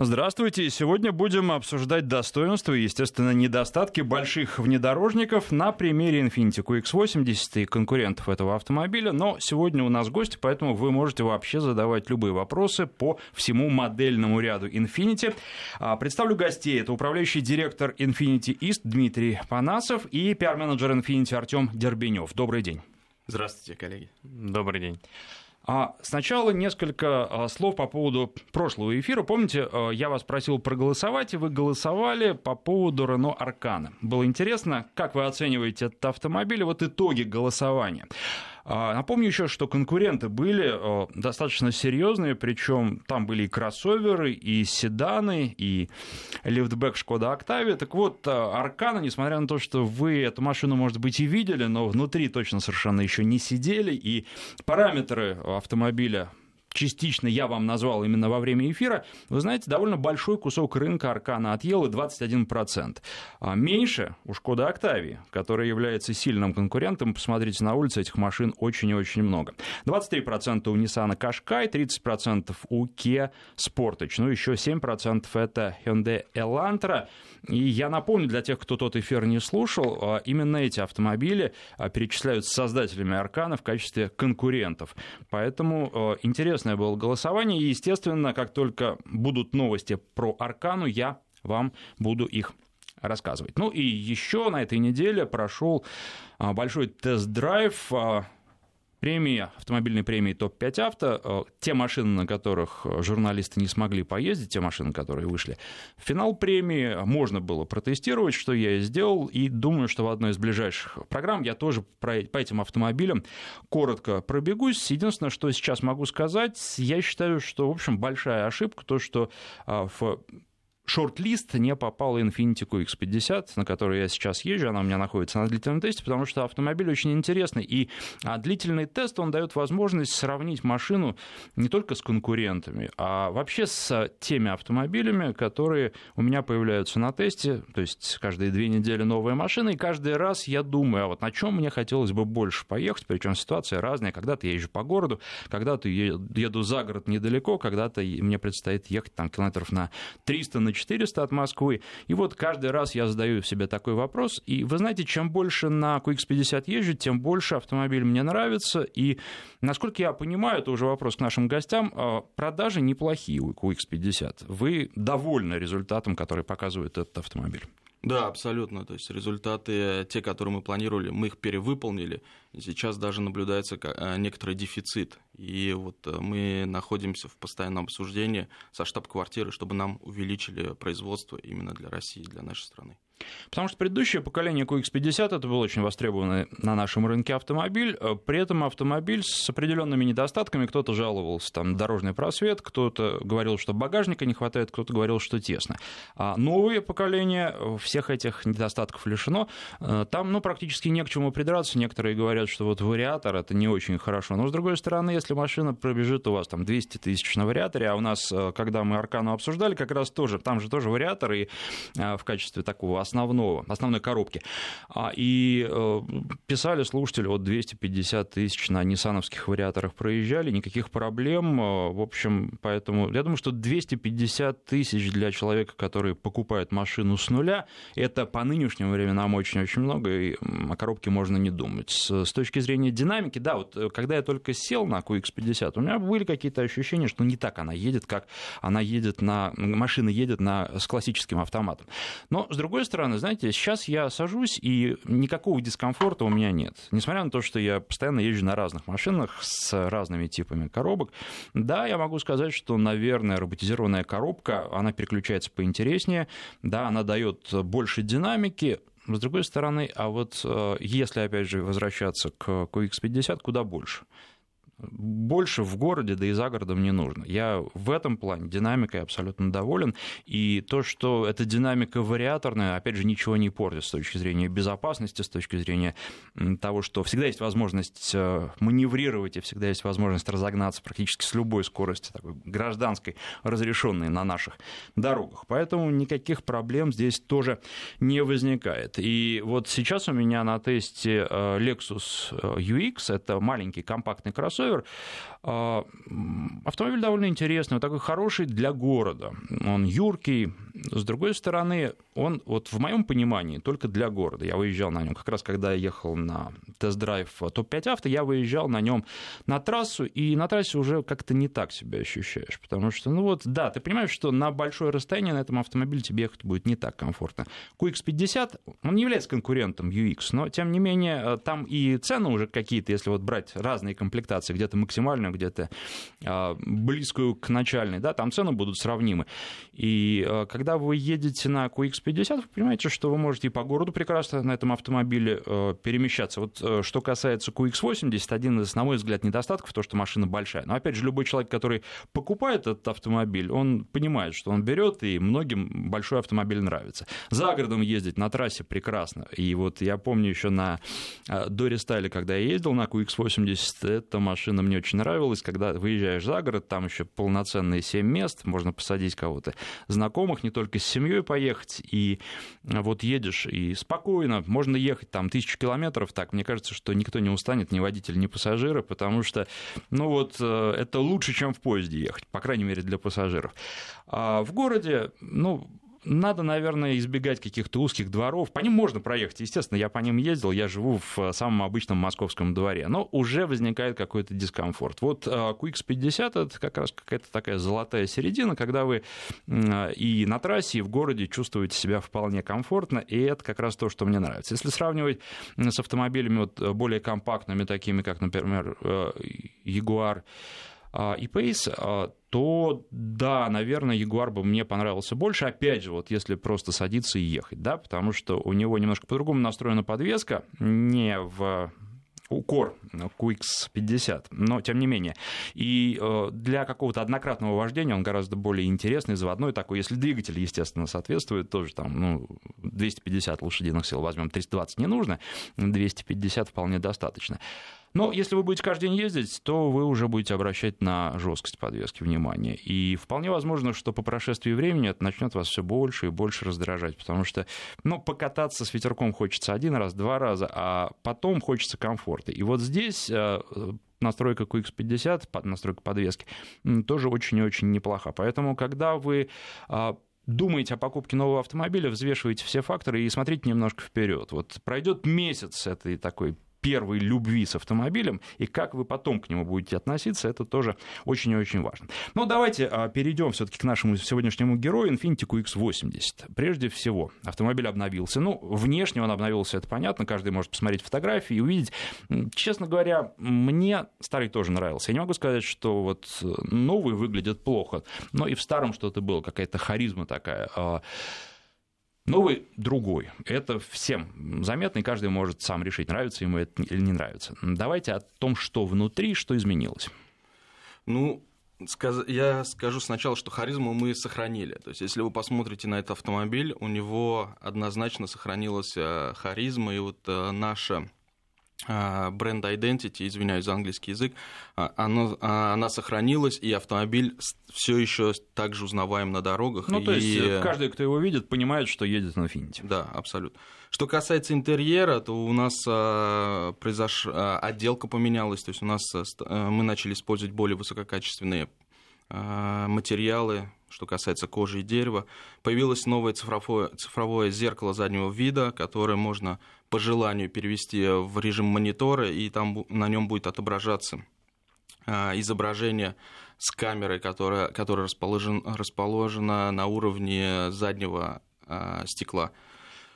Здравствуйте. Сегодня будем обсуждать достоинства и, естественно, недостатки больших внедорожников на примере Infiniti QX80 и конкурентов этого автомобиля. Но сегодня у нас гости, поэтому вы можете вообще задавать любые вопросы по всему модельному ряду Infiniti. А, представлю гостей. Это управляющий директор Infiniti East Дмитрий Панасов и пиар-менеджер Infiniti Артем Дербенев. Добрый день. Здравствуйте, коллеги. Добрый день. А сначала несколько а, слов по поводу прошлого эфира. Помните, а, я вас просил проголосовать, и вы голосовали по поводу Renault Аркана. Было интересно, как вы оцениваете этот автомобиль, вот итоги голосования. А, напомню еще, что конкуренты были э, достаточно серьезные, причем там были и кроссоверы, и седаны, и лифтбэк Шкода Октавия. Так вот, э, Аркана, несмотря на то, что вы эту машину, может быть, и видели, но внутри точно совершенно еще не сидели, и параметры автомобиля частично я вам назвал именно во время эфира, вы знаете, довольно большой кусок рынка Аркана отъел и 21%. А меньше у Шкода Октавии, которая является сильным конкурентом. Посмотрите, на улице этих машин очень и очень много. 23% у Nissan Qashqai, 30% у Kia Sportage, ну еще 7% это Hyundai Elantra. И я напомню для тех, кто тот эфир не слушал, а, именно эти автомобили а, перечисляются создателями Аркана в качестве конкурентов. Поэтому а, интересное было голосование. И, естественно, как только будут новости про Аркану, я вам буду их рассказывать. Ну и еще на этой неделе прошел большой тест-драйв премии, автомобильной премии ТОП-5 авто, э, те машины, на которых журналисты не смогли поездить, те машины, которые вышли финал премии, можно было протестировать, что я и сделал, и думаю, что в одной из ближайших программ я тоже по этим автомобилям коротко пробегусь. Единственное, что сейчас могу сказать, я считаю, что, в общем, большая ошибка то, что э, в шорт-лист не попал Infiniti QX50, на который я сейчас езжу, она у меня находится на длительном тесте, потому что автомобиль очень интересный, и а, длительный тест, он дает возможность сравнить машину не только с конкурентами, а вообще с теми автомобилями, которые у меня появляются на тесте, то есть каждые две недели новая машина, и каждый раз я думаю, а вот на чем мне хотелось бы больше поехать, причем ситуация разная, когда-то я езжу по городу, когда-то еду за город недалеко, когда-то мне предстоит ехать там километров на 300, на 400 от Москвы. И вот каждый раз я задаю себе такой вопрос. И вы знаете, чем больше на QX50 езжу, тем больше автомобиль мне нравится. И, насколько я понимаю, это уже вопрос к нашим гостям, а, продажи неплохие у QX50. Вы довольны результатом, который показывает этот автомобиль? Да, абсолютно. То есть результаты, те, которые мы планировали, мы их перевыполнили. Сейчас даже наблюдается э, некоторый дефицит. И вот э, мы находимся в постоянном обсуждении со штаб-квартиры, чтобы нам увеличили производство именно для России, для нашей страны. Потому что предыдущее поколение QX50 это был очень востребованный на нашем рынке автомобиль. Э, при этом автомобиль с определенными недостатками. Кто-то жаловался там дорожный просвет, кто-то говорил, что багажника не хватает, кто-то говорил, что тесно. А новое поколение всех этих недостатков лишено. Э, там ну, практически не к чему придраться. Некоторые говорят, что вот вариатор это не очень хорошо. Но с другой стороны, если машина пробежит у вас там 200 тысяч на вариаторе, а у нас, э, когда мы Аркану обсуждали, как раз тоже, там же тоже вариатор и в качестве такого основного, основной коробки. А, и э, писали слушатели, вот 250 тысяч на ниссановских вариаторах проезжали, никаких проблем. Э, в общем, поэтому я думаю, что 250 тысяч для человека, который покупает машину с нуля, это по нынешним временам очень-очень много, и о коробке можно не думать. С, точки зрения динамики, да, вот э, когда я только сел на QX50, у меня были какие-то ощущения, что не так она едет, как она едет на... Машина едет на, с классическим автоматом. Но, с другой стороны, стороны, знаете, сейчас я сажусь, и никакого дискомфорта у меня нет. Несмотря на то, что я постоянно езжу на разных машинах с разными типами коробок, да, я могу сказать, что, наверное, роботизированная коробка, она переключается поинтереснее, да, она дает больше динамики, с другой стороны, а вот э, если, опять же, возвращаться к QX50, куда больше больше в городе, да и за городом не нужно. Я в этом плане динамикой абсолютно доволен. И то, что эта динамика вариаторная, опять же, ничего не портит с точки зрения безопасности, с точки зрения того, что всегда есть возможность э, маневрировать и всегда есть возможность разогнаться практически с любой скорости, такой гражданской, разрешенной на наших дорогах. Поэтому никаких проблем здесь тоже не возникает. И вот сейчас у меня на тесте э, Lexus э, UX, это маленький компактный кроссовер, кроссовер. А, автомобиль довольно интересный, он такой хороший для города. Он юркий. С другой стороны, он вот в моем понимании только для города. Я выезжал на нем как раз, когда я ехал на тест-драйв топ-5 авто, я выезжал на нем на трассу, и на трассе уже как-то не так себя ощущаешь. Потому что, ну вот, да, ты понимаешь, что на большое расстояние на этом автомобиле тебе ехать будет не так комфортно. QX50, он не является конкурентом UX, но, тем не менее, э, там и цены уже какие-то, если вот брать разные комплектации, где-то максимальную, где-то а, близкую к начальной, да, там цены будут сравнимы. И а, когда вы едете на QX50, вы понимаете, что вы можете и по городу прекрасно на этом автомобиле а, перемещаться. Вот что касается QX80, один из, на мой взгляд, недостатков, то, что машина большая. Но, опять же, любой человек, который покупает этот автомобиль, он понимает, что он берет, и многим большой автомобиль нравится. За городом ездить на трассе прекрасно. И вот я помню еще на до рестайле, когда я ездил на QX80, эта машина мне очень нравилась, когда выезжаешь за город, там еще полноценные 7 мест, можно посадить кого-то знакомых, не только с семьей поехать, и вот едешь и спокойно, можно ехать там тысячу километров, так, мне кажется, что никто не устанет, ни водитель, ни пассажиры, потому что, ну вот, э, это лучше, чем в поезде ехать, по крайней мере, для пассажиров. А в городе, ну, надо, наверное, избегать каких-то узких дворов. По ним можно проехать, естественно, я по ним ездил, я живу в самом обычном московском дворе, но уже возникает какой-то дискомфорт. Вот а, QX50 это как раз какая-то такая золотая середина, когда вы и на трассе, и в городе чувствуете себя вполне комфортно, и это как раз то, что мне нравится. Если сравнивать с автомобилями вот более компактными, такими как, например, э, Jaguar и Pace, а, то да, наверное, Ягуар бы мне понравился больше. Опять же, вот если просто садиться и ехать, да, потому что у него немножко по-другому настроена подвеска, не в укор QX50, но тем не менее. И э, для какого-то однократного вождения он гораздо более интересный, заводной такой. Если двигатель, естественно, соответствует, тоже там, ну, 250 лошадиных сил возьмем, 320 не нужно, 250 вполне достаточно. Но если вы будете каждый день ездить, то вы уже будете обращать на жесткость подвески внимание. И вполне возможно, что по прошествии времени это начнет вас все больше и больше раздражать, потому что ну, покататься с ветерком хочется один раз, два раза, а потом хочется комфорта. И вот здесь э, настройка QX50, настройка подвески, тоже очень и очень неплоха. Поэтому, когда вы а, думаете о покупке нового автомобиля, взвешиваете все факторы и смотрите немножко вперед. Вот пройдет месяц этой такой первой любви с автомобилем, и как вы потом к нему будете относиться, это тоже очень и очень важно. Но давайте а, перейдем все-таки к нашему сегодняшнему герою Infiniti QX80. Прежде всего, автомобиль обновился. Ну, внешне он обновился, это понятно, каждый может посмотреть фотографии и увидеть. Честно говоря, мне старый тоже нравился. Я не могу сказать, что вот новый выглядит плохо, но и в старом что-то было, какая-то харизма такая. Новый другой. Это всем заметно, и каждый может сам решить, нравится ему это или не нравится. Давайте о том, что внутри, что изменилось. Ну, я скажу сначала, что харизму мы сохранили. То есть, если вы посмотрите на этот автомобиль, у него однозначно сохранилась э, харизма, и вот э, наша бренд identity, извиняюсь за английский язык, а, оно, а, она сохранилась, и автомобиль все еще также узнаваем на дорогах. Ну, и... то есть э, каждый, кто его видит, понимает, что едет на Infiniti. Да, абсолютно. Что касается интерьера, то у нас произош... отделка поменялась, то есть у нас мы начали использовать более высококачественные материалы, что касается кожи и дерева. Появилось новое цифровое, цифровое зеркало заднего вида, которое можно по желанию перевести в режим монитора, и там на нем будет отображаться а, изображение с камерой, которая, которая расположен, расположена на уровне заднего а, стекла.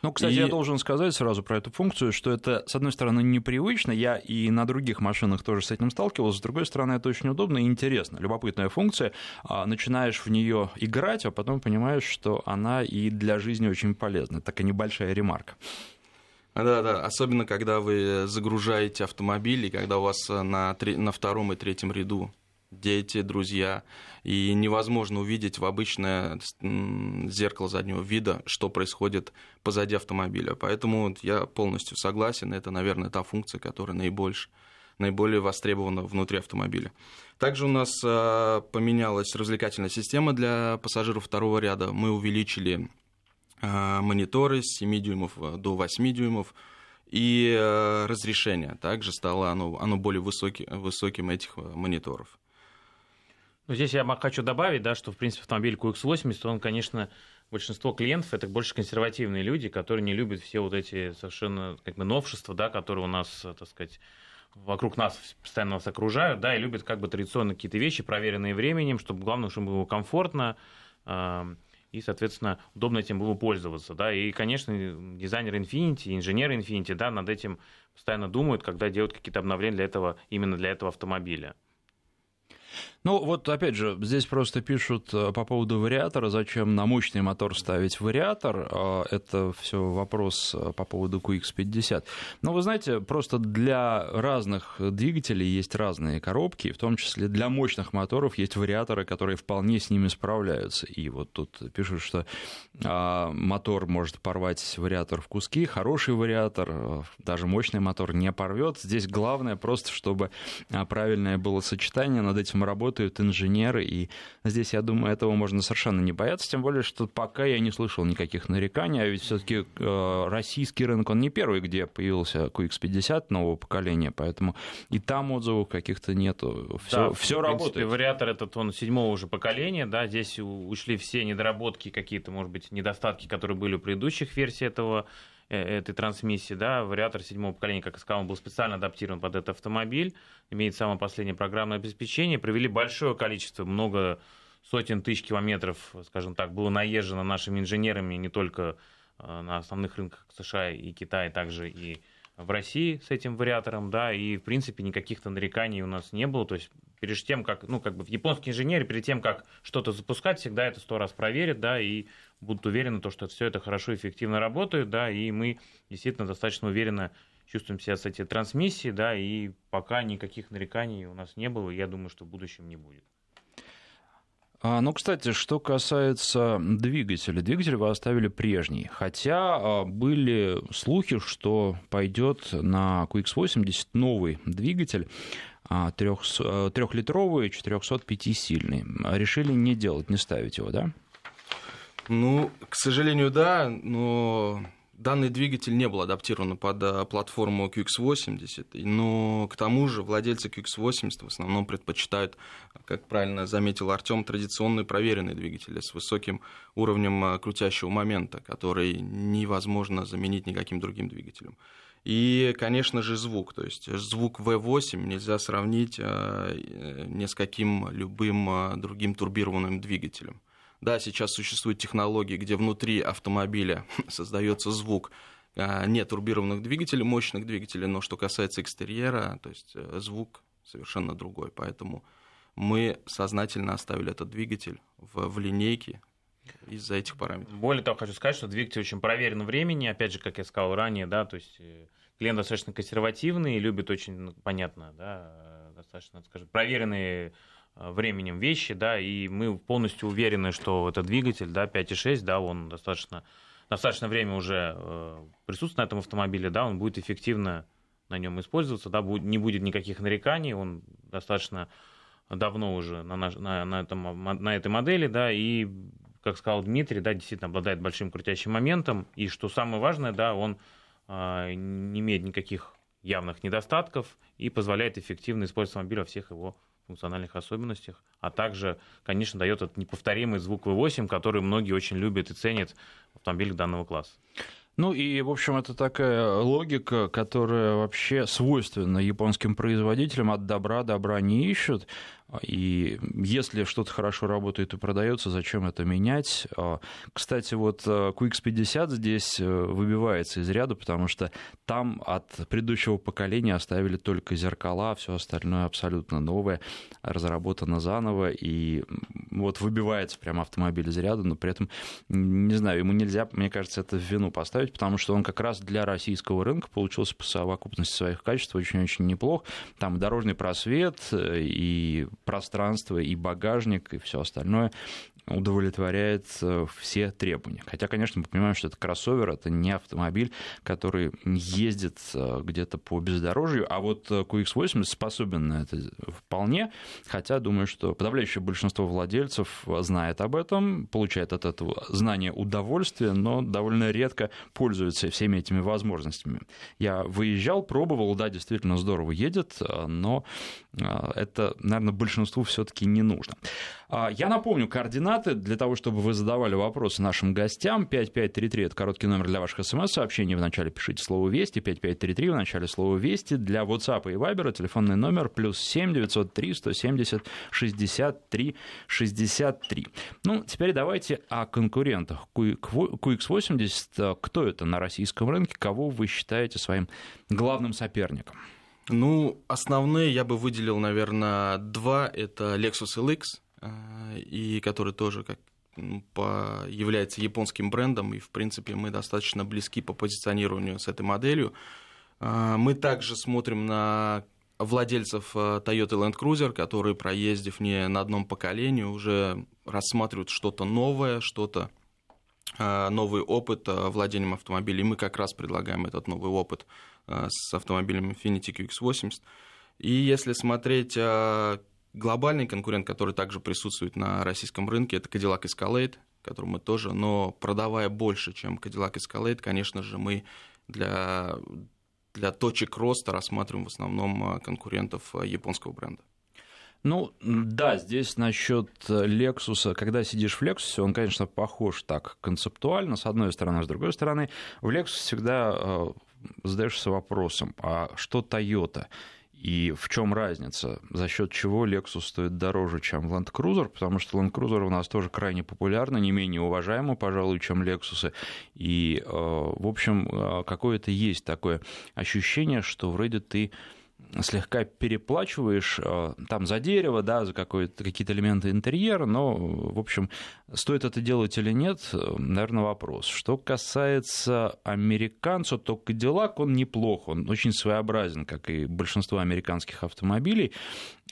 Ну, кстати, и... я должен сказать сразу про эту функцию, что это, с одной стороны, непривычно, я и на других машинах тоже с этим сталкивался, с другой стороны, это очень удобно и интересно. Любопытная функция, а, начинаешь в нее играть, а потом понимаешь, что она и для жизни очень полезна. Такая небольшая ремарка. Да, да, особенно когда вы загружаете автомобиль, и когда у вас на, на втором и третьем ряду дети, друзья, и невозможно увидеть в обычное зеркало заднего вида, что происходит позади автомобиля. Поэтому я полностью согласен, это, наверное, та функция, которая наибольше, наиболее востребована внутри автомобиля. Также у нас а, поменялась развлекательная система для пассажиров второго ряда. Мы увеличили а, мониторы с 7 дюймов до 8 дюймов, и разрешение также стало оно, оно более высоки, высоким этих мониторов. Ну, здесь я хочу добавить, да, что, в принципе, автомобиль QX80, он, конечно, большинство клиентов это больше консервативные люди, которые не любят все вот эти совершенно как бы новшества, да, которые у нас, так сказать, вокруг нас постоянно нас окружают, да, и любят как бы традиционно какие-то вещи, проверенные временем, чтобы главное, чтобы было комфортно, и, соответственно, удобно этим было пользоваться, да, и, конечно, дизайнеры Infiniti, инженеры Infiniti, да, над этим постоянно думают, когда делают какие-то обновления для этого, именно для этого автомобиля. Ну, вот опять же, здесь просто пишут э, по поводу вариатора, зачем на мощный мотор ставить вариатор. А, это все вопрос э, по поводу QX50. Но вы знаете, просто для разных двигателей есть разные коробки, в том числе для мощных моторов есть вариаторы, которые вполне с ними справляются. И вот тут пишут, что а, мотор может порвать вариатор в куски, хороший вариатор, э, даже мощный мотор не порвет. Здесь главное просто, чтобы а, правильное было сочетание, над этим работают инженеры, и здесь, я думаю, этого можно совершенно не бояться, тем более, что пока я не слышал никаких нареканий, а ведь все-таки э, российский рынок, он не первый, где появился QX50 нового поколения, поэтому и там отзывов каких-то нету, все, да, все в работает. Принципе, вариатор этот, он седьмого уже поколения, да, здесь ушли все недоработки, какие-то, может быть, недостатки, которые были у предыдущих версий этого этой трансмиссии, да, вариатор седьмого поколения, как я сказал, он был специально адаптирован под этот автомобиль, имеет самое последнее программное обеспечение, провели большое количество, много сотен тысяч километров, скажем так, было наезжено нашими инженерами не только э, на основных рынках США и Китая, также и в России с этим вариатором, да, и, в принципе, никаких-то нареканий у нас не было, то есть перед тем, как, ну, как бы японские инженеры перед тем, как что-то запускать, всегда это сто раз проверят, да, и будут уверены, то, что все это хорошо, эффективно работает, да, и мы действительно достаточно уверенно чувствуем себя с этой трансмиссией, да, и пока никаких нареканий у нас не было, я думаю, что в будущем не будет. А, ну, кстати, что касается двигателя, двигатель вы оставили прежний, хотя а, были слухи, что пойдет на QX80 новый двигатель, а, трехлитровый, 405-сильный. Решили не делать, не ставить его, да? Ну, к сожалению, да, но данный двигатель не был адаптирован под э, платформу QX80, но к тому же владельцы QX80 в основном предпочитают, как правильно заметил Артем, традиционные проверенные двигатели с высоким уровнем э, крутящего момента, который невозможно заменить никаким другим двигателем. И, конечно же, звук. То есть звук V8 нельзя сравнить э, ни с каким любым другим турбированным двигателем. Да, сейчас существуют технологии, где внутри автомобиля создается звук а, не турбированных двигателей, мощных двигателей, но что касается экстерьера, то есть э, звук совершенно другой. Поэтому мы сознательно оставили этот двигатель в, в линейке из-за этих параметров. Более того, хочу сказать, что двигатель очень проверен времени, опять же, как я сказал ранее, да, то есть э, клиент достаточно консервативный, любит очень, ну, понятно, да, э, достаточно, скажем, проверенные Э, временем вещи, да, и мы полностью уверены, что этот двигатель, да, 5.6, да, он достаточно, достаточно время уже присутствует на этом автомобиле, да, он будет эффективно на нем использоваться, да, будет, не будет никаких нареканий, он достаточно давно уже на, на, на, этом, на этой модели, да, и, как сказал Дмитрий, да, действительно обладает большим крутящим моментом, и что самое важное, да, он э, не имеет никаких явных недостатков и позволяет эффективно использовать автомобиль во всех его функциональных особенностях, а также, конечно, дает этот неповторимый звук V8, который многие очень любят и ценят в автомобилях данного класса. Ну и, в общем, это такая логика, которая вообще свойственна японским производителям. От добра добра не ищут. И если что-то хорошо работает и продается, зачем это менять? А, кстати, вот э, QX50 здесь э, выбивается из ряда, потому что там от предыдущего поколения оставили только зеркала, а все остальное абсолютно новое, разработано заново, и вот выбивается прям автомобиль из ряда, но при этом, не знаю, ему нельзя, мне кажется, это в вину поставить, потому что он как раз для российского рынка получился по совокупности своих качеств очень-очень неплох. Там дорожный просвет э, и пространство, и багажник, и все остальное удовлетворяет все требования. Хотя, конечно, мы понимаем, что это кроссовер, это не автомобиль, который ездит где-то по бездорожью, а вот QX80 способен на это вполне, хотя думаю, что подавляющее большинство владельцев знает об этом, получает от этого знания удовольствие, но довольно редко пользуется всеми этими возможностями. Я выезжал, пробовал, да, действительно здорово едет, но это, наверное, большинству все-таки не нужно. А, я напомню координаты для того, чтобы вы задавали вопросы нашим гостям. 5533 – это короткий номер для ваших смс-сообщений. Вначале пишите слово «Вести», 5533 в начале слова «Вести». Для WhatsApp и Viber телефонный номер плюс 7 903 170 63 63. Ну, теперь давайте о конкурентах. QX80, кто это на российском рынке? Кого вы считаете своим главным соперником? Ну, основные я бы выделил, наверное, два. Это Lexus LX – Э, и который тоже как по, является японским брендом, и, в принципе, мы достаточно близки по позиционированию с этой моделью. Э, мы также смотрим на владельцев э, Toyota Land Cruiser, которые, проездив не на одном поколении, уже рассматривают что-то новое, что-то новый опыт владением автомобилем. И мы как раз предлагаем этот новый опыт с автомобилем Infiniti QX80. И если смотреть Глобальный конкурент, который также присутствует на российском рынке, это Cadillac Escalade, который мы тоже, но продавая больше, чем Cadillac Escalade, конечно же, мы для, для точек роста рассматриваем в основном а, конкурентов а, японского бренда. Ну, да, здесь насчет Lexus, когда сидишь в Lexus, он, конечно, похож так концептуально, с одной стороны, с другой стороны, в Lexus всегда э, задаешься вопросом, а что Toyota? И в чем разница? За счет чего Lexus стоит дороже, чем Land Cruiser? Потому что Land Cruiser у нас тоже крайне популярна, не менее уважаема, пожалуй, чем Lexus. И, э, в общем, э, какое-то есть такое ощущение, что вроде ты слегка переплачиваешь э, там за дерево, да, за какие-то элементы интерьера, но, в общем, стоит это делать или нет, наверное, вопрос. Что касается американцев, то Cadillac, он неплох, он очень своеобразен, как и большинство американских автомобилей,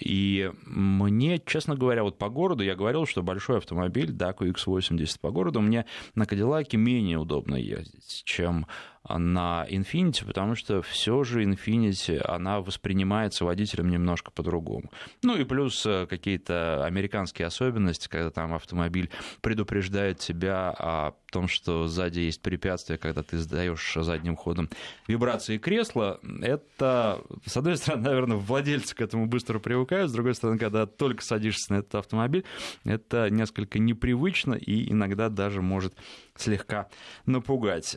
и мне, честно говоря, вот по городу, я говорил, что большой автомобиль, да, QX80 по городу, мне на Кадиллаке менее удобно ездить, чем на Infiniti, потому что все же Infiniti, она воспринимается водителем немножко по-другому. Ну и плюс э, какие-то американские особенности, когда там автомобиль предупреждает тебя о том, что сзади есть препятствие, когда ты сдаешь задним ходом вибрации кресла, это, с одной стороны, наверное, владельцы к этому быстро привыкают, с другой стороны, когда только садишься на этот автомобиль, это несколько непривычно и иногда даже может слегка напугать.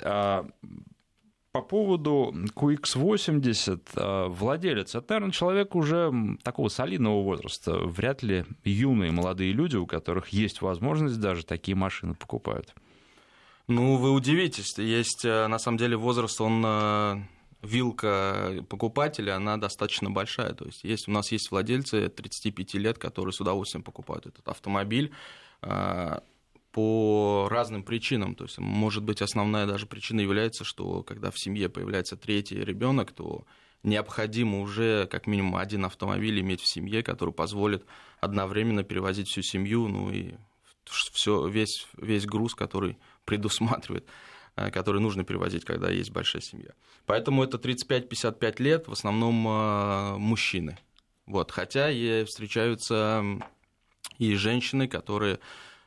По поводу QX80, а, владелец, это, наверное, человек уже такого солидного возраста. Вряд ли юные молодые люди, у которых есть возможность даже такие машины покупают. Ну, вы удивитесь. Есть, э, на самом деле, возраст, он э, вилка покупателя, она достаточно большая. То есть, есть у нас есть владельцы 35 лет, которые с удовольствием покупают этот автомобиль э, по разным причинам. То есть, может быть, основная даже причина является, что когда в семье появляется третий ребенок, то необходимо уже как минимум один автомобиль иметь в семье, который позволит одновременно перевозить всю семью, ну и все, весь, весь груз, который предусматривает, э, который нужно перевозить, когда есть большая семья. Поэтому это 35-55 лет, в основном э, мужчины. Вот. Хотя и встречаются и женщины, которые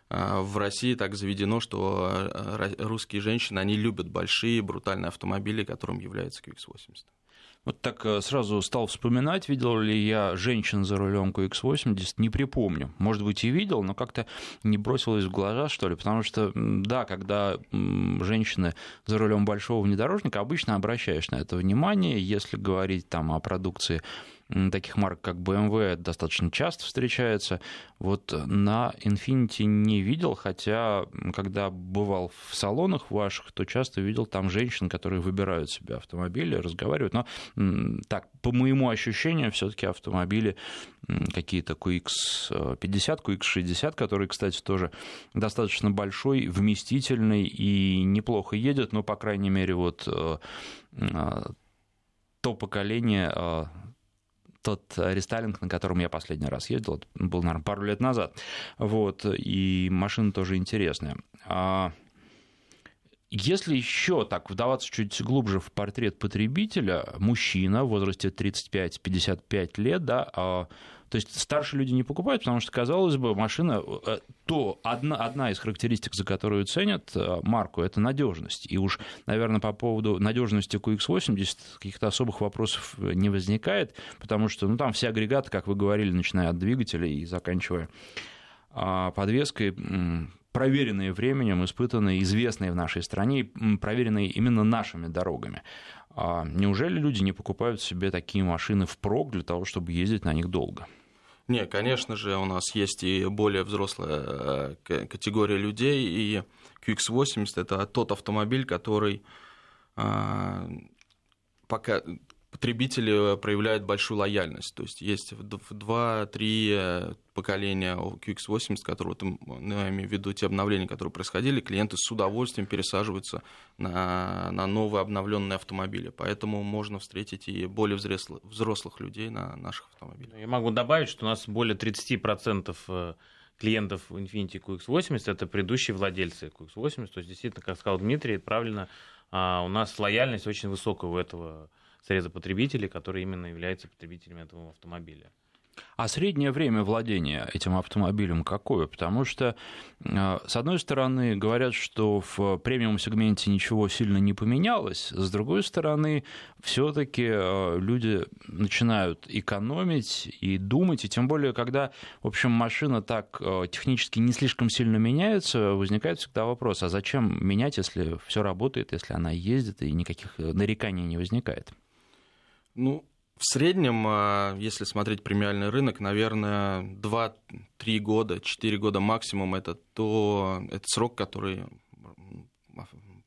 в России так заведено, что русские женщины, они любят большие брутальные автомобили, которым является QX80. Вот так э, сразу стал вспоминать, видел ли я женщин за рулем QX80, не припомню. Может быть, и видел, но как-то не бросилось в глаза, что ли, потому что, да, когда женщины за рулем большого внедорожника, обычно обращаешь на это внимание, если говорить там о продукции таких марок, как BMW, достаточно часто встречается. Вот на Infinity не видел, хотя когда бывал в салонах ваших, то часто видел там женщин, которые выбирают себе автомобили, разговаривают. Но так, по моему ощущению, все-таки автомобили какие-то QX50, QX60, который, кстати, тоже достаточно большой, вместительный и неплохо едет, но, по крайней мере, вот э, э, то поколение э, тот рестайлинг, на котором я последний раз ездил, это был, наверное, пару лет назад. Вот, и машина тоже интересная. А, если еще так вдаваться чуть глубже в портрет потребителя, мужчина в возрасте 35-55 лет, да, а, то есть старшие люди не покупают, потому что, казалось бы, машина, э, то одна, одна из характеристик, за которую ценят э, марку, это надежность. И уж, наверное, по поводу надежности QX80 каких-то особых вопросов не возникает, потому что ну, там все агрегаты, как вы говорили, начиная от двигателя и заканчивая а, подвеской, проверенные временем, испытанные, известные в нашей стране, проверенные именно нашими дорогами. А неужели люди не покупают себе такие машины впрок для того, чтобы ездить на них долго? Не, конечно же, у нас есть и более взрослая э, категория людей, и QX80 это тот автомобиль, который а, пока потребители э, проявляют большую лояльность. То есть есть в 2-3 э, поколения QX80, которые, вот, ну, я имею в виду те обновления, которые происходили, клиенты с удовольствием пересаживаются на, на новые обновленные автомобили. Поэтому можно встретить и более взрослых, взрослых людей на наших автомобилях. Я могу добавить, что у нас более 30% э, клиентов Infiniti QX80 это предыдущие владельцы QX80. То есть, действительно, как сказал Дмитрий, правильно, а, у нас лояльность очень высокая у этого среза потребителей, которые именно являются потребителями этого автомобиля. А среднее время владения этим автомобилем какое? Потому что, э, с одной стороны, говорят, что в премиум-сегменте ничего сильно не поменялось, с другой стороны, все-таки э, люди начинают экономить и думать, и тем более, когда, в общем, машина так э, технически не слишком сильно меняется, возникает всегда вопрос, а зачем менять, если все работает, если она ездит и никаких нареканий не возникает? Ну, в среднем, а, если смотреть премиальный рынок, наверное, 2-3 года, 4 года максимум это то, это срок, который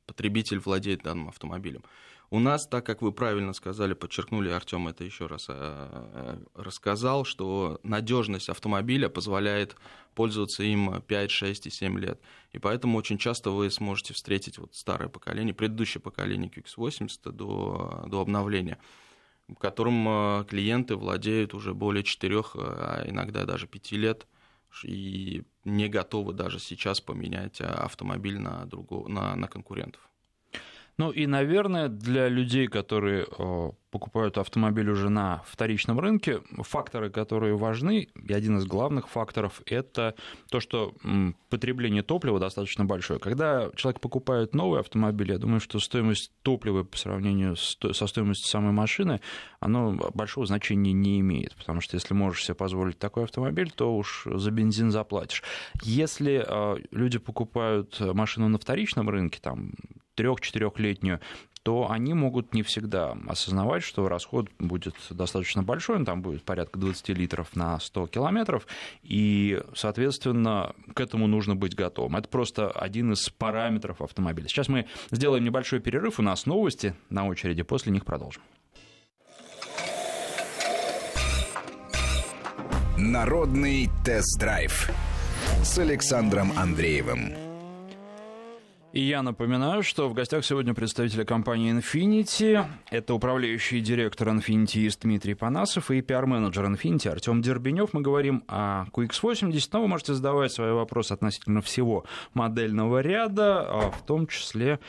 потребитель владеет данным автомобилем. У нас, так как вы правильно сказали, подчеркнули, Артем это еще раз а, рассказал, что надежность автомобиля позволяет пользоваться им 5, 6 и 7 лет. И поэтому очень часто вы сможете встретить вот старое поколение, предыдущее поколение QX80 до, до обновления которым э, клиенты владеют уже более четырех, э, а иногда даже пяти лет, и не готовы даже сейчас поменять э, автомобиль на, другого, на, на конкурентов. Ну и, наверное, для людей, которые покупают автомобиль уже на вторичном рынке, факторы, которые важны, и один из главных факторов, это то, что потребление топлива достаточно большое. Когда человек покупает новый автомобиль, я думаю, что стоимость топлива по сравнению со стоимостью самой машины, оно большого значения не имеет, потому что если можешь себе позволить такой автомобиль, то уж за бензин заплатишь. Если а, люди покупают машину на вторичном рынке, там, трех-четырехлетнюю, то они могут не всегда осознавать, что расход будет достаточно большой, он там будет порядка 20 литров на 100 километров, и, соответственно, к этому нужно быть готовым. Это просто один из параметров автомобиля. Сейчас мы сделаем небольшой перерыв, у нас новости на очереди, после них продолжим. Народный тест-драйв с Александром Андреевым. И я напоминаю, что в гостях сегодня представители компании Infinity. Это управляющий директор Infinity Дмитрий Панасов и пиар-менеджер Infinity Артем Дербенев. Мы говорим о QX80, но вы можете задавать свои вопросы относительно всего модельного ряда, а в том числе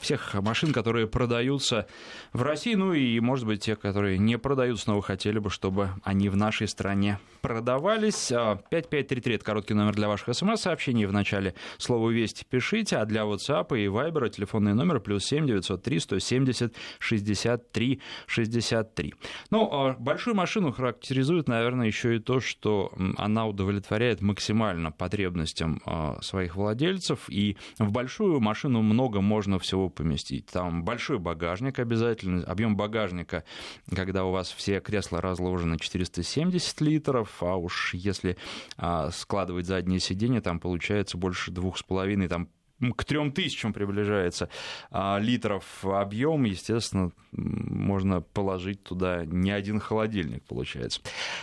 всех машин, которые продаются в России, ну и, может быть, те, которые не продаются, но вы хотели бы, чтобы они в нашей стране продавались. 5533 а, – это короткий номер для ваших смс-сообщений. В начале слова «Вести» пишите, а для WhatsApp и Viber телефонный номер плюс 7 903 170 63 63. Ну, а, большую машину характеризует, наверное, еще и то, что она удовлетворяет максимально потребностям своих владельцев, и в большую машину много можно всего поместить. Там большой багажник обязательно. Объем багажника, когда у вас все кресла разложены 470 литров, а уж если а, складывать задние сиденья, там получается больше двух с половиной, там к трем тысячам приближается а, литров объем, естественно, можно положить туда не один холодильник, получается.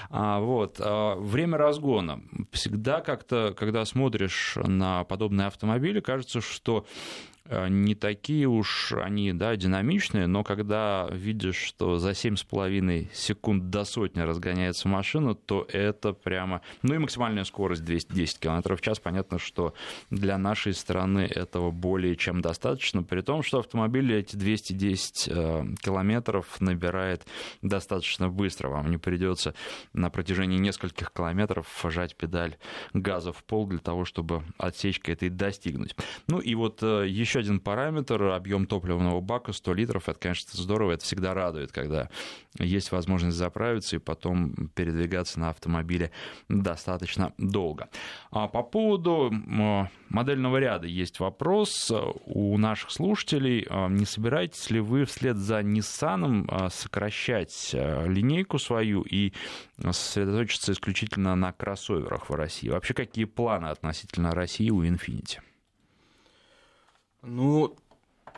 А, вот. А, время разгона. Всегда как-то, когда смотришь на подобные автомобили, кажется, что не такие уж они да, динамичные, но когда видишь, что за 7,5 секунд до сотни разгоняется машина, то это прямо... Ну и максимальная скорость 210 км в час. Понятно, что для нашей страны этого более чем достаточно, при том, что автомобиль эти 210 э, километров набирает достаточно быстро. Вам не придется на протяжении нескольких километров жать педаль газа в пол для того, чтобы отсечка этой достигнуть. Ну и вот э, еще один параметр, объем топливного бака 100 литров, это, конечно, здорово, это всегда радует, когда есть возможность заправиться и потом передвигаться на автомобиле достаточно долго. А по поводу модельного ряда есть вопрос у наших слушателей. А не собираетесь ли вы вслед за Nissan а, сокращать а, линейку свою и сосредоточиться исключительно на кроссоверах в России? Вообще, какие планы относительно России у Infiniti? Ну,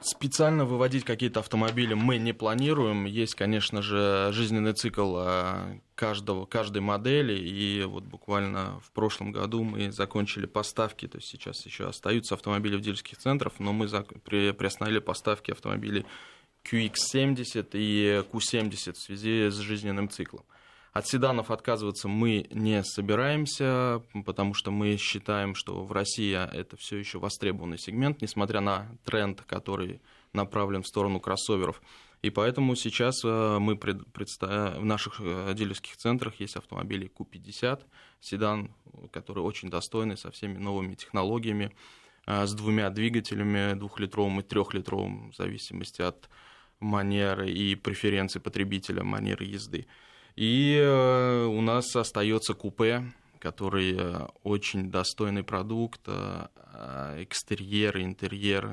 специально выводить какие-то автомобили мы не планируем. Есть, конечно же, жизненный цикл а, каждого, каждой модели. И вот буквально в прошлом году мы закончили поставки. То есть сейчас еще остаются автомобили в дилерских центрах, но мы приостановили поставки автомобилей QX70 и Q70 в связи с жизненным циклом. От седанов отказываться мы не собираемся, потому что мы считаем, что в России это все еще востребованный сегмент, несмотря на тренд, который направлен в сторону кроссоверов. И поэтому сейчас э, мы представ... в наших э, дилерских центрах есть автомобили Q50, седан, который очень достойный, со всеми новыми технологиями, э, с двумя двигателями, двухлитровым и трехлитровым, в зависимости от манеры и преференций потребителя, манеры езды. И э, у нас остается купе, который э, очень достойный продукт, э, экстерьер, интерьер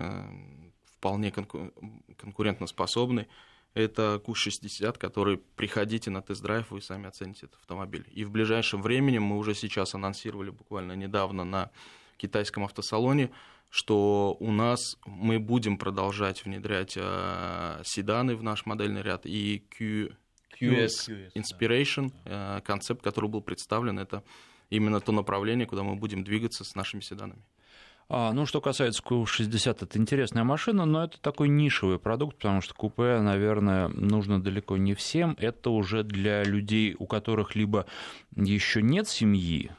вполне конкурентоспособный. Это Q60, который приходите на тест-драйв, вы сами оцените этот автомобиль. И в ближайшем времени, мы уже сейчас анонсировали буквально недавно на китайском автосалоне, что у нас мы будем продолжать внедрять седаны в наш модельный ряд и Q QS, QS Inspiration, да. Э, концепт, который был представлен, это именно то направление, куда мы будем двигаться с нашими седанами. А, ну, что касается Q60, это интересная машина, но это такой нишевый продукт, потому что купе, наверное, нужно далеко не всем. Это уже для людей, у которых либо еще нет семьи,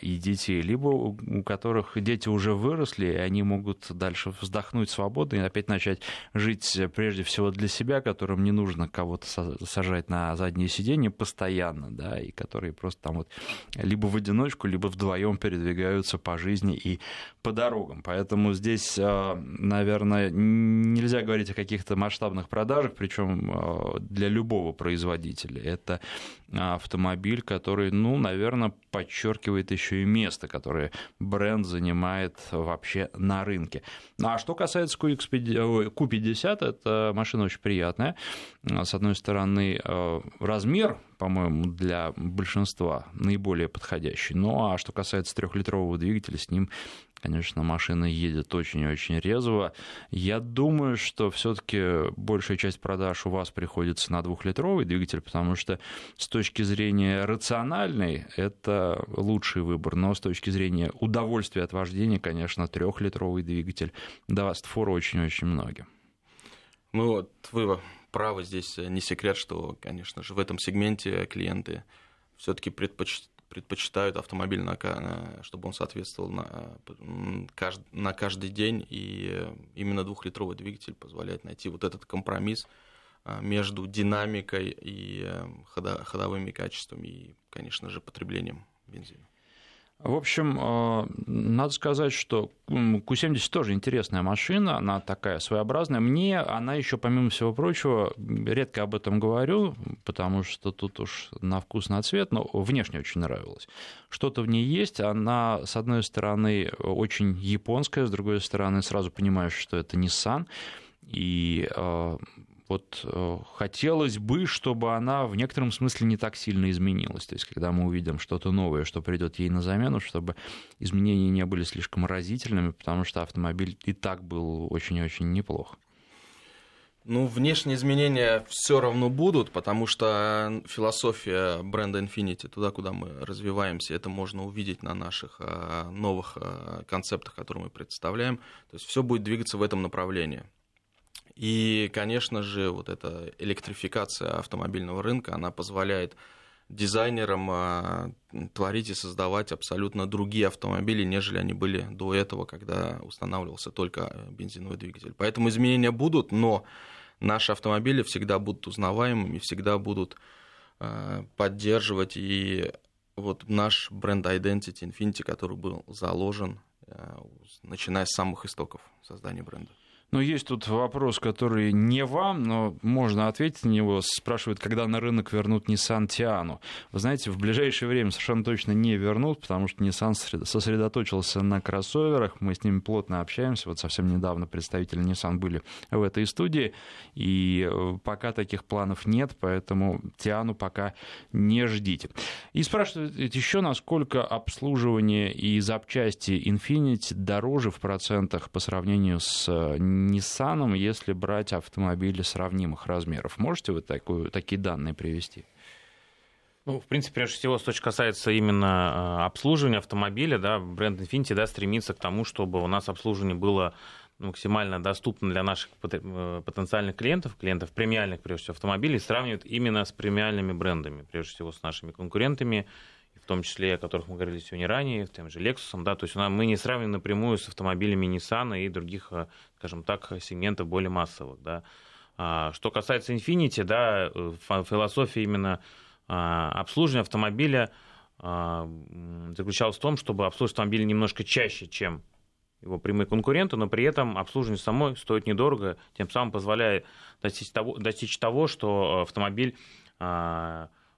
и детей, либо у которых дети уже выросли, и они могут дальше вздохнуть свободно и опять начать жить прежде всего для себя, которым не нужно кого-то сажать на заднее сиденье постоянно, да, и которые просто там вот либо в одиночку, либо вдвоем передвигаются по жизни и по дорогам. Поэтому здесь, а, наверное, нельзя говорить о каких-то масштабных продажах, причем для любого производителя. Это автомобиль, который, ну, наверное, подчеркивает еще и место, которое бренд занимает вообще на рынке. Ну, а что касается Q50, это машина очень приятная. С одной стороны, э, размер по-моему, для большинства наиболее подходящий. Ну а что касается трехлитрового двигателя, с ним Конечно, машина едет очень и очень резво. Я думаю, что все-таки большая часть продаж у вас приходится на двухлитровый двигатель, потому что с точки зрения рациональной это лучший выбор, но с точки зрения удовольствия от вождения, конечно, трехлитровый двигатель даст фору очень-очень многим. Ну вот, вы правы, здесь не секрет, что, конечно же, в этом сегменте клиенты все-таки предпочитают предпочитают автомобиль, на, чтобы он соответствовал на, на каждый день, и именно двухлитровый двигатель позволяет найти вот этот компромисс а, между динамикой и э, ходовыми качествами и, конечно же, потреблением бензина. В общем, э, надо сказать, что Q70 тоже интересная машина, она такая своеобразная. Мне она еще, помимо всего прочего, редко об этом говорю, потому что тут уж на вкус, на цвет, но внешне очень нравилась. Что-то в ней есть, она, с одной стороны, очень японская, с другой стороны, сразу понимаешь, что это Nissan, и э, вот э, хотелось бы, чтобы она в некотором смысле не так сильно изменилась. То есть, когда мы увидим что-то новое, что придет ей на замену, чтобы изменения не были слишком разительными, потому что автомобиль и так был очень-очень неплох. Ну, внешние изменения все равно будут, потому что философия бренда Infinity, туда, куда мы развиваемся, это можно увидеть на наших а, новых концептах, которые мы представляем. То есть все будет двигаться в этом направлении. И, конечно же, вот эта электрификация автомобильного рынка, она позволяет дизайнерам а, творить и создавать абсолютно другие автомобили, нежели они были до этого, когда устанавливался только бензиновый двигатель. Поэтому изменения будут, но наши автомобили всегда будут узнаваемыми, всегда будут э, поддерживать и вот наш бренд Identity Infinity, который был заложен, э, начиная с самых истоков создания бренда. Но есть тут вопрос, который не вам, но можно ответить на него. Спрашивают, когда на рынок вернут Nissan Tiano. Вы знаете, в ближайшее время совершенно точно не вернут, потому что Nissan сосредоточился на кроссоверах. Мы с ними плотно общаемся. Вот совсем недавно представители Nissan были в этой студии. И э, пока таких планов нет, поэтому Tiano пока не ждите. И спрашивают еще, насколько обслуживание и запчасти Infiniti дороже в процентах по сравнению с э, Nissan, если брать автомобили сравнимых размеров. Можете вы такую, такие данные привести? Ну, в принципе, прежде всего, точки касается именно а, обслуживания автомобиля, да, бренд Infiniti да, стремится к тому, чтобы у нас обслуживание было максимально доступно для наших э, потенциальных клиентов, клиентов премиальных, прежде всего, автомобилей, сравнивают именно с премиальными брендами, прежде всего, с нашими конкурентами, в том числе, о которых мы говорили сегодня ранее, тем же Lexus, да, то есть мы не сравниваем напрямую с автомобилями Nissan и других, э, скажем так, сегментов более массовых, да. А, что касается Infiniti, да, э, философия именно а, обслуживания автомобиля а, заключалась в том, чтобы обслуживать автомобиль немножко чаще, чем его прямые конкуренты, но при этом обслуживание самой стоит недорого, тем самым позволяет достичь того, достичь того что автомобиль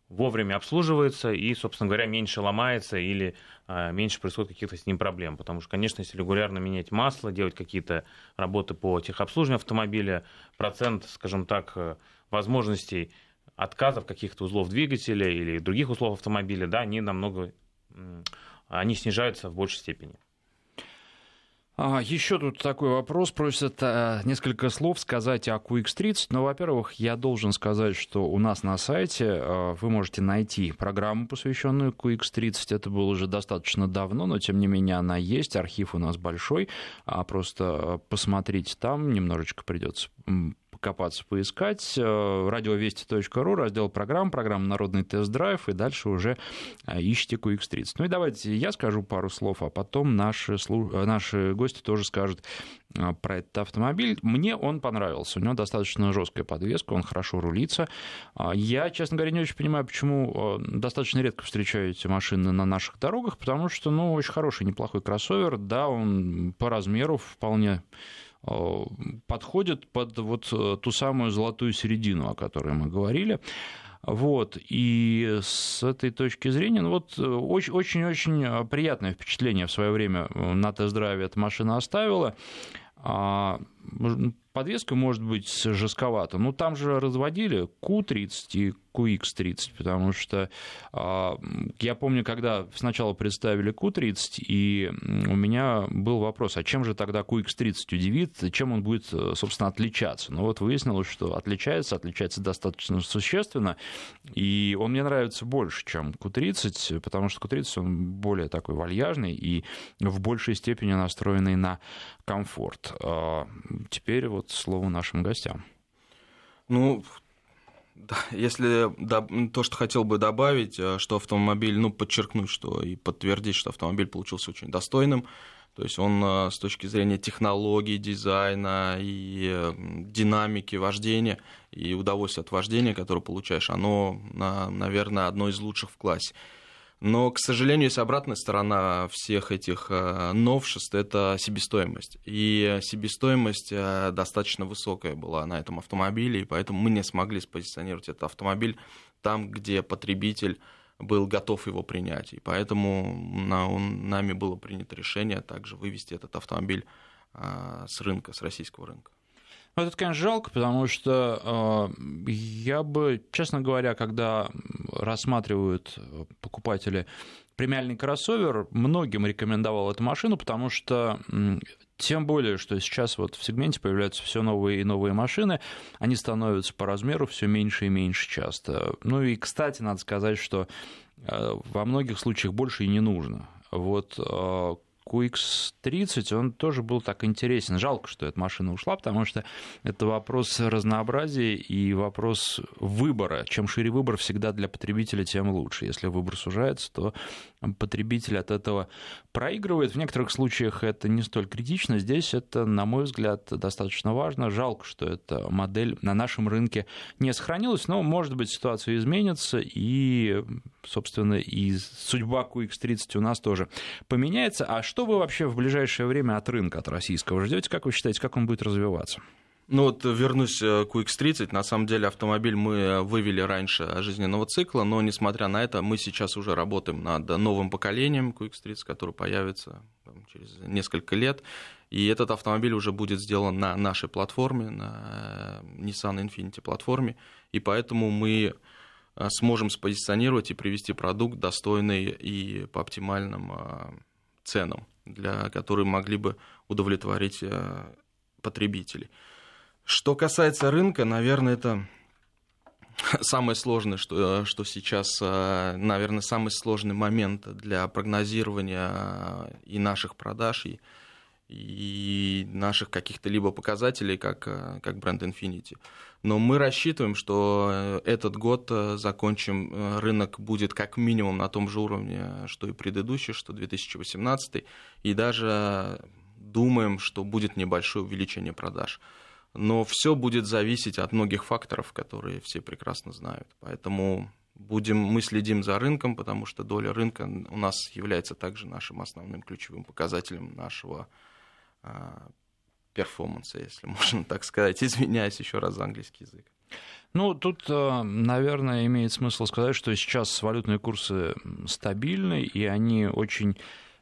вовремя обслуживается и, собственно говоря, меньше ломается или а, меньше происходит каких-то с ним проблем. Потому что, конечно, если регулярно менять масло, делать какие-то работы по техобслуживанию автомобиля, процент, скажем так, э, возможностей отказов каких-то узлов двигателя или других узлов автомобиля, да, они намного они снижаются в большей степени. А, еще тут такой вопрос. Просят а, несколько слов сказать о QX30. Но, во-первых, я должен сказать, что у нас на сайте а, вы можете найти программу, посвященную QX30. Это было уже достаточно давно, но, тем не менее, она есть. Архив у нас большой. А просто посмотрите там, немножечко придется копаться, поискать. Э, радиовести.ру, раздел программ, программа «Народный тест-драйв», и дальше уже э, ищите QX30. Ну и давайте я скажу пару слов, а потом наши, э, наши гости тоже скажут про этот автомобиль. Мне он понравился. У него достаточно жесткая подвеска, он хорошо рулится. Я, честно говоря, не очень понимаю, почему достаточно редко встречаю эти машины на наших дорогах, потому что, ну, очень хороший, неплохой кроссовер. Да, он по размеру вполне подходит под вот э, ту самую золотую середину, о которой мы говорили. Вот, и с этой точки зрения, ну вот очень-очень приятное впечатление в свое время на тест-драйве эта машина оставила. А, подвеска может быть жестковата, но там же разводили Q30 и QX30, потому что а, я помню, когда сначала представили Q30, и у меня был вопрос, а чем же тогда QX30 удивит, чем он будет, собственно, отличаться? Ну вот выяснилось, что отличается, отличается достаточно существенно, и он мне нравится больше, чем Q30, потому что Q30 он более такой вальяжный и в большей степени настроенный на комфорт. А, теперь вот слово нашим гостям. Ну, если да, то, что хотел бы добавить, э, что автомобиль, ну, подчеркнуть, что и подтвердить, что автомобиль получился очень достойным, то есть он э, с точки зрения технологий, дизайна и э, динамики вождения и удовольствия от вождения, которое получаешь, оно, наверное, одно из лучших в классе. Но, к сожалению, есть обратная сторона всех этих э, новшеств – это себестоимость. И себестоимость э, достаточно высокая была на этом автомобиле, и поэтому мы не смогли спозиционировать этот автомобиль там, где потребитель был готов его принять. И поэтому нами было принято решение также вывести этот автомобиль э, с рынка, с российского рынка. Ну, это, конечно, жалко, потому что э, я бы, честно говоря, когда рассматривают покупатели премиальный кроссовер, многим рекомендовал эту машину, потому что Тем более, что сейчас вот в сегменте появляются все новые и новые машины, они становятся по размеру все меньше и меньше часто. Ну и, кстати, надо сказать, что э, во многих случаях больше и не нужно. Вот э, QX30, он тоже был так интересен. Жалко, что эта машина ушла, потому что это вопрос разнообразия и вопрос выбора. Чем шире выбор, всегда для потребителя, тем лучше. Если выбор сужается, то потребитель от этого проигрывает. В некоторых случаях это не столь критично. Здесь это, на мой взгляд, достаточно важно. Жалко, что эта модель на нашем рынке не сохранилась, но, может быть, ситуация изменится, и, собственно, и судьба QX30 у нас тоже поменяется. А что вы вообще в ближайшее время от рынка, от российского ждете? Как вы считаете, как он будет развиваться? Ну вот вернусь э, к UX30. На самом деле автомобиль мы вывели раньше жизненного цикла, но несмотря на это, мы сейчас уже работаем над новым поколением QX30, который появится там, через несколько лет. И этот автомобиль уже будет сделан на нашей платформе, на э, Nissan Infiniti платформе. И поэтому мы э, сможем спозиционировать и привести продукт достойный и по оптимальным ценам, для которых могли бы удовлетворить потребителей. Что касается рынка, наверное, это самое сложное, что, что сейчас, э, наверное, самый сложный момент для прогнозирования э, и наших продаж, и, и наших каких-то либо показателей, как, э, как бренд Infinity. Но мы рассчитываем, что этот год закончим, рынок будет как минимум на том же уровне, что и предыдущий, что 2018, и даже думаем, что будет небольшое увеличение продаж но все будет зависеть от многих факторов, которые все прекрасно знают. Поэтому будем, мы следим за рынком, потому что доля рынка у нас является также нашим основным ключевым показателем нашего а, перформанса, если можно так сказать. Извиняюсь еще раз за английский язык. Ну, тут, а, наверное, имеет смысл сказать, что сейчас валютные курсы стабильны, и они очень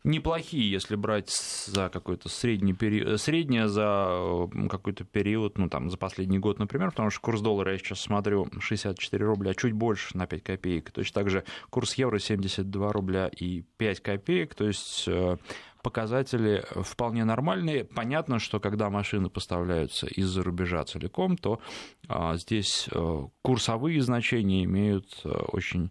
неплохие, если брать за какой-то средний период, э, среднее за э, какой-то период, ну там за последний год, например, потому что курс доллара я сейчас смотрю 64 рубля, чуть больше на 5 копеек. Точно так же курс евро 72 рубля и 5 копеек, то есть э, показатели вполне нормальные. Понятно, что когда машины поставляются из-за рубежа целиком, то а, здесь курсовые значения имеют очень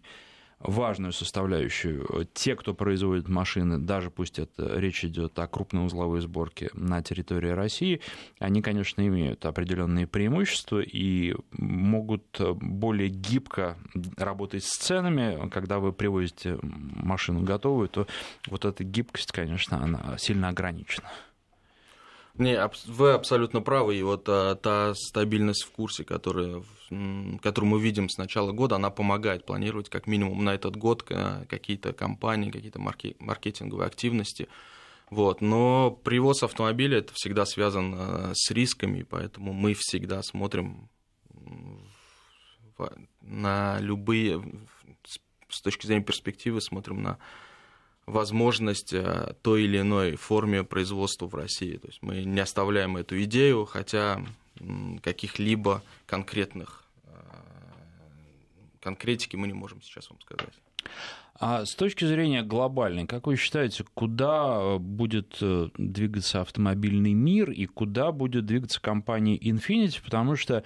важную составляющую. Те, кто производит машины, даже пусть это речь идет о крупной узловой сборке на территории России, они, конечно, имеют определенные преимущества и могут более гибко работать с ценами. Когда вы привозите машину готовую, то вот эта гибкость, конечно, она сильно ограничена. Не, вы абсолютно правы. И вот а, та стабильность в курсе, которая, которую мы видим с начала года, она помогает планировать как минимум на этот год какие-то компании, какие-то маркетинговые активности. Вот. Но привоз автомобиля это всегда связан а, с рисками, поэтому мы всегда смотрим на любые, с точки зрения перспективы, смотрим на возможность э, той или иной форме производства в России. То есть мы не оставляем эту идею, хотя каких-либо конкретных э, конкретики мы не можем сейчас вам сказать. А с точки зрения глобальной, как вы считаете, куда э, будет э, двигаться автомобильный мир и куда будет двигаться компания Infiniti? Потому что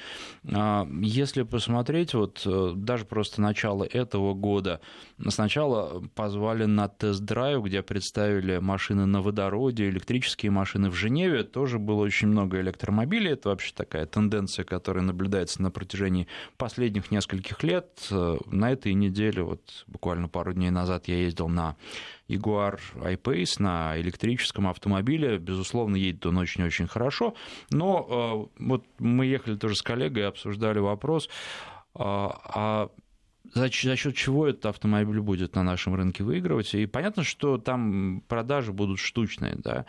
а, если посмотреть, вот э, даже просто начало этого года, сначала позвали на тест-драйв, где представили машины на водороде, электрические машины в Женеве, тоже было очень много электромобилей, это вообще такая тенденция, которая наблюдается на протяжении последних нескольких лет. На этой неделе, вот буквально пару дней дней назад я ездил на Jaguar I-Pace на электрическом автомобиле. Безусловно, едет он очень-очень хорошо. Но э, вот мы ехали тоже с коллегой, обсуждали вопрос, а, а за, за счет чего этот автомобиль будет на нашем рынке выигрывать. И понятно, что там продажи будут штучные, да,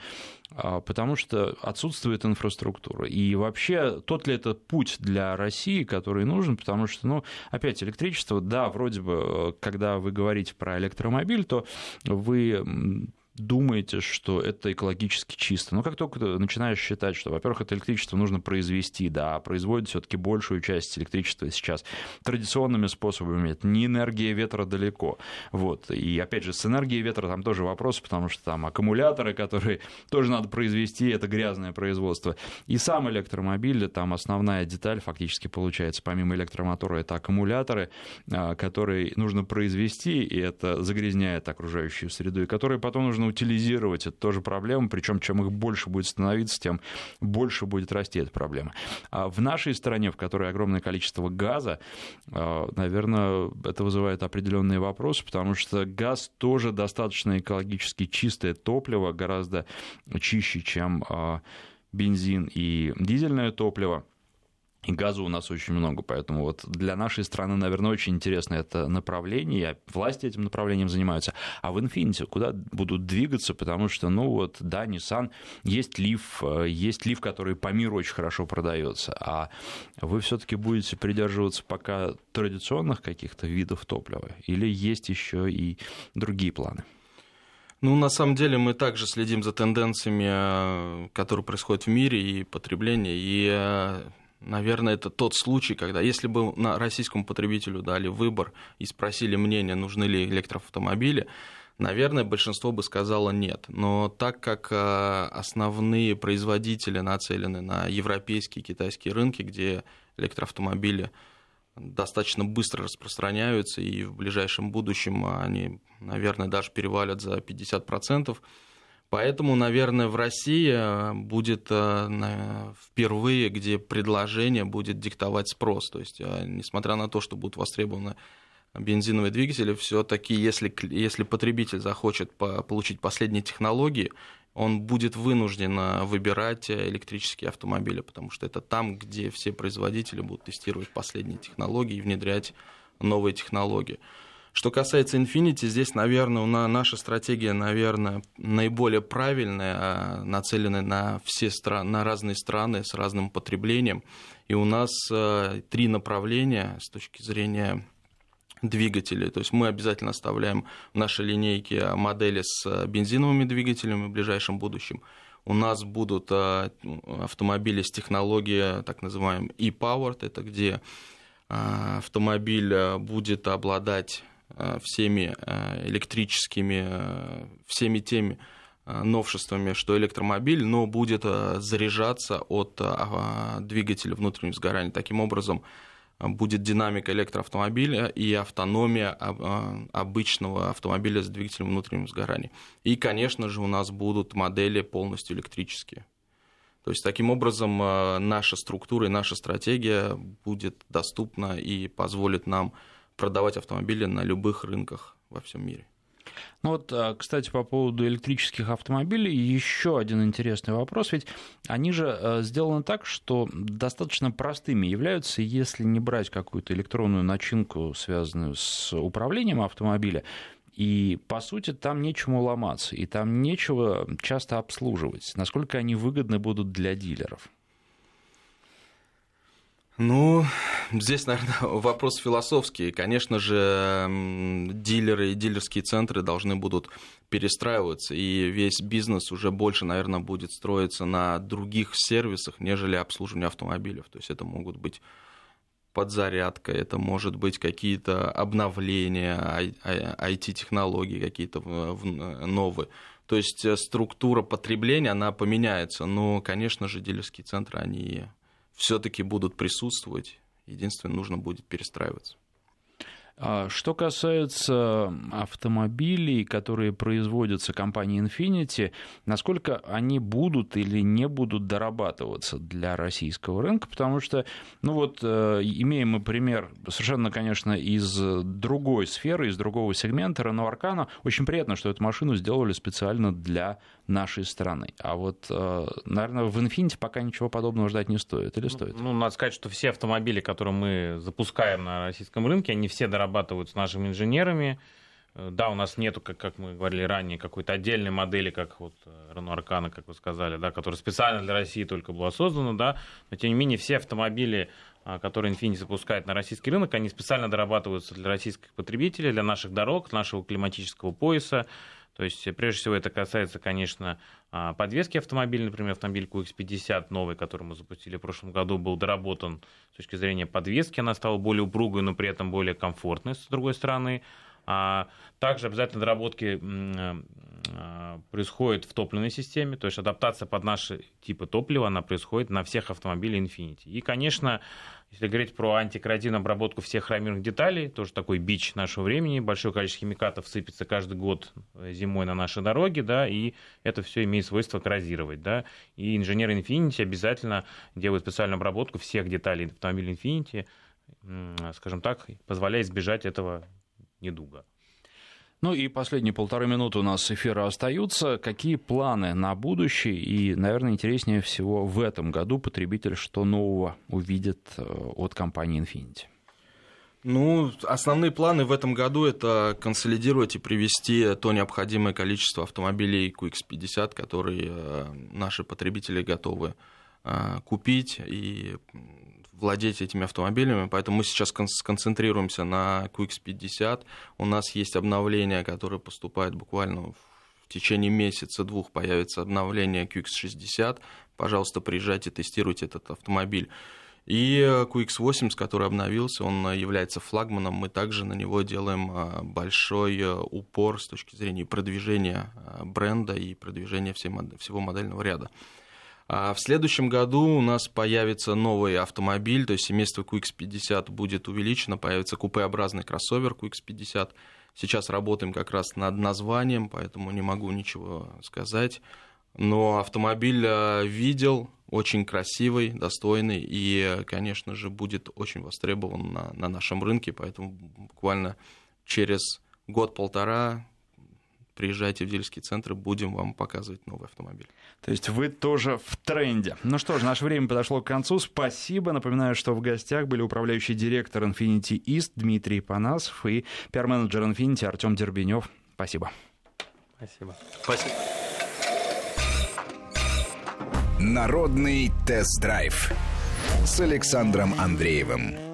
а, потому что отсутствует инфраструктура. И вообще, тот ли это путь для России, который нужен, потому что, ну, опять, электричество, да, вроде бы, когда вы говорите про электромобиль, то вы думаете, что это экологически чисто. Но как только начинаешь считать, что, во-первых, это электричество нужно произвести, да, а производит все-таки большую часть электричества сейчас традиционными способами, это не энергия ветра далеко. Вот. И опять же, с энергией ветра там тоже вопрос, потому что там аккумуляторы, которые тоже надо произвести, это грязное производство. И сам электромобиль, там основная деталь фактически получается, помимо электромотора, это аккумуляторы, а, которые нужно произвести, и это загрязняет окружающую среду, и которые потом нужно утилизировать. Это тоже проблема, причем чем их больше будет становиться, тем больше будет расти эта проблема. А в нашей стране, в которой огромное количество газа, а, наверное, это вызывает определенные вопросы, потому что газ тоже достаточно экологически чистое топливо, гораздо чище, чем а, бензин и дизельное топливо. И газа у нас очень много, поэтому вот для нашей страны, наверное, очень интересно это направление, власти этим направлением занимаются. А в Infiniti куда будут двигаться, потому что, ну вот, да, Nissan, есть Leaf, э, есть Leaf, который по миру очень хорошо продается, а вы все таки будете придерживаться пока традиционных каких-то видов топлива, или есть еще и другие планы? Ну, на самом деле мы также следим за тенденциями, э, которые происходят в мире и потребления, и э, Наверное, это тот случай, когда если бы на российскому потребителю дали выбор и спросили мнение, нужны ли электроавтомобили, наверное, большинство бы сказало нет. Но так как э, основные производители нацелены на европейские и китайские рынки, где электроавтомобили достаточно быстро распространяются, и в ближайшем будущем они, наверное, даже перевалят за 50%, Поэтому, наверное, в России э, будет э, впервые, где предложение будет диктовать спрос. То есть, э, несмотря на то, что будут востребованы бензиновые двигатели, все-таки, если, если потребитель захочет получить последние технологии, он будет вынужден выбирать электрические автомобили, потому что это там, где все производители будут тестировать последние технологии и внедрять новые технологии. Что касается Infinity, здесь, наверное, на, наша стратегия, наверное, наиболее правильная, а, нацеленная на все страны, на разные страны с разным потреблением. И у нас э, три направления с точки зрения двигателей. То есть мы обязательно оставляем в нашей линейке модели с бензиновыми двигателями в ближайшем будущем. У нас будут автомобили с технологией так называемой e-powered, это где автомобиль будет обладать всеми э, электрическими, э, всеми теми новшествами, что электромобиль, но будет заряжаться от двигателя внутреннего сгорания. Таким образом, будет динамика электроавтомобиля и автономия обычного автомобиля с двигателем внутреннего сгорания. И, конечно же, у нас будут модели полностью электрические. То есть, таким образом, наша структура и наша стратегия будет доступна и позволит нам продавать автомобили на любых рынках во всем мире. Ну вот, а, кстати, по поводу электрических автомобилей, еще один интересный вопрос. Ведь они же а, сделаны так, что достаточно простыми являются, если не брать какую-то электронную начинку, связанную с управлением автомобиля, и, по сути, там нечему ломаться, и там нечего часто обслуживать. Насколько они выгодны будут для дилеров? Ну, здесь, наверное, вопрос философский. Конечно же, дилеры и дилерские центры должны будут перестраиваться, и весь бизнес уже больше, наверное, будет строиться на других сервисах, нежели обслуживание автомобилей. То есть это могут быть подзарядка, это может быть какие-то обновления IT-технологий, какие-то новые. То есть э, структура потребления, она поменяется, но, конечно же, дилерские центры, они все-таки будут присутствовать. Единственное, нужно будет перестраиваться. А что касается автомобилей, которые производятся компанией Infiniti, насколько они будут или не будут дорабатываться для российского рынка? Потому что, ну вот, э, имеем мы пример совершенно, конечно, из другой сферы, из другого сегмента, Renault Arcana. Очень приятно, что эту машину сделали специально для нашей страны. А вот, э, наверное, в Infiniti пока ничего подобного ждать не стоит. Или ну, стоит? Ну, надо сказать, что все автомобили, которые мы запускаем на российском рынке, они все дорабатываются дорабатываются нашими инженерами. Э, да, у нас нету, как, как мы говорили ранее, какой-то отдельной модели, как вот Renault Arcana, как вы сказали, да, которая специально для России только была создана, да, но тем не менее все автомобили, а, которые Infiniti запускает на российский рынок, они специально дорабатываются для российских потребителей, для наших дорог, нашего климатического пояса. То есть, прежде всего, это касается, конечно, а, подвески автомобиля. Например, автомобиль QX50 новый, который мы запустили в прошлом году, был доработан с точки зрения подвески. Она стала более упругой, но при этом более комфортной, с другой стороны. А также обязательно доработки а, происходят в топливной системе, то есть адаптация под наши типы топлива, она происходит на всех автомобилях Infiniti. И, конечно, если говорить про антикоррозийную обработку всех хромированных деталей, тоже такой бич нашего времени, большое количество химикатов сыпется каждый год зимой на наши дороги, да, и это все имеет свойство коррозировать, да, и инженеры Infiniti обязательно делают специальную обработку всех деталей автомобиля Infiniti, скажем так, позволяя избежать этого недуга. Ну и последние полторы минуты у нас эфира остаются. Какие планы на будущее? И, наверное, интереснее всего в этом году потребитель что нового увидит э, от компании Infinity? Ну, основные планы в этом году это консолидировать и привести то необходимое количество автомобилей QX50, которые э, наши потребители готовы э, купить и владеть этими автомобилями, поэтому мы сейчас сконцентрируемся на QX50. У нас есть обновления, которые поступают буквально в течение месяца-двух появится обновление QX60. Пожалуйста, приезжайте, тестируйте этот автомобиль. И QX80, который обновился, он является флагманом. Мы также на него делаем а, большой упор с точки зрения продвижения бренда и продвижения всего модельного ряда. А в следующем году у нас появится новый автомобиль, то есть семейство QX50 будет увеличено, появится купеобразный кроссовер QX50. Сейчас работаем как раз над названием, поэтому не могу ничего сказать. Но автомобиль э, видел, очень красивый, достойный и, конечно же, будет очень востребован на, на нашем рынке, поэтому буквально через год-полтора приезжайте в дилерские центры, будем вам показывать новый автомобиль. То есть вы тоже в тренде. Ну что ж, наше время подошло к концу. Спасибо. Напоминаю, что в гостях были управляющий директор Infinity East Дмитрий Панасов и пиар-менеджер Infinity Артем Дербенев. Спасибо. Спасибо. Спасибо. Народный тест-драйв с Александром Андреевым.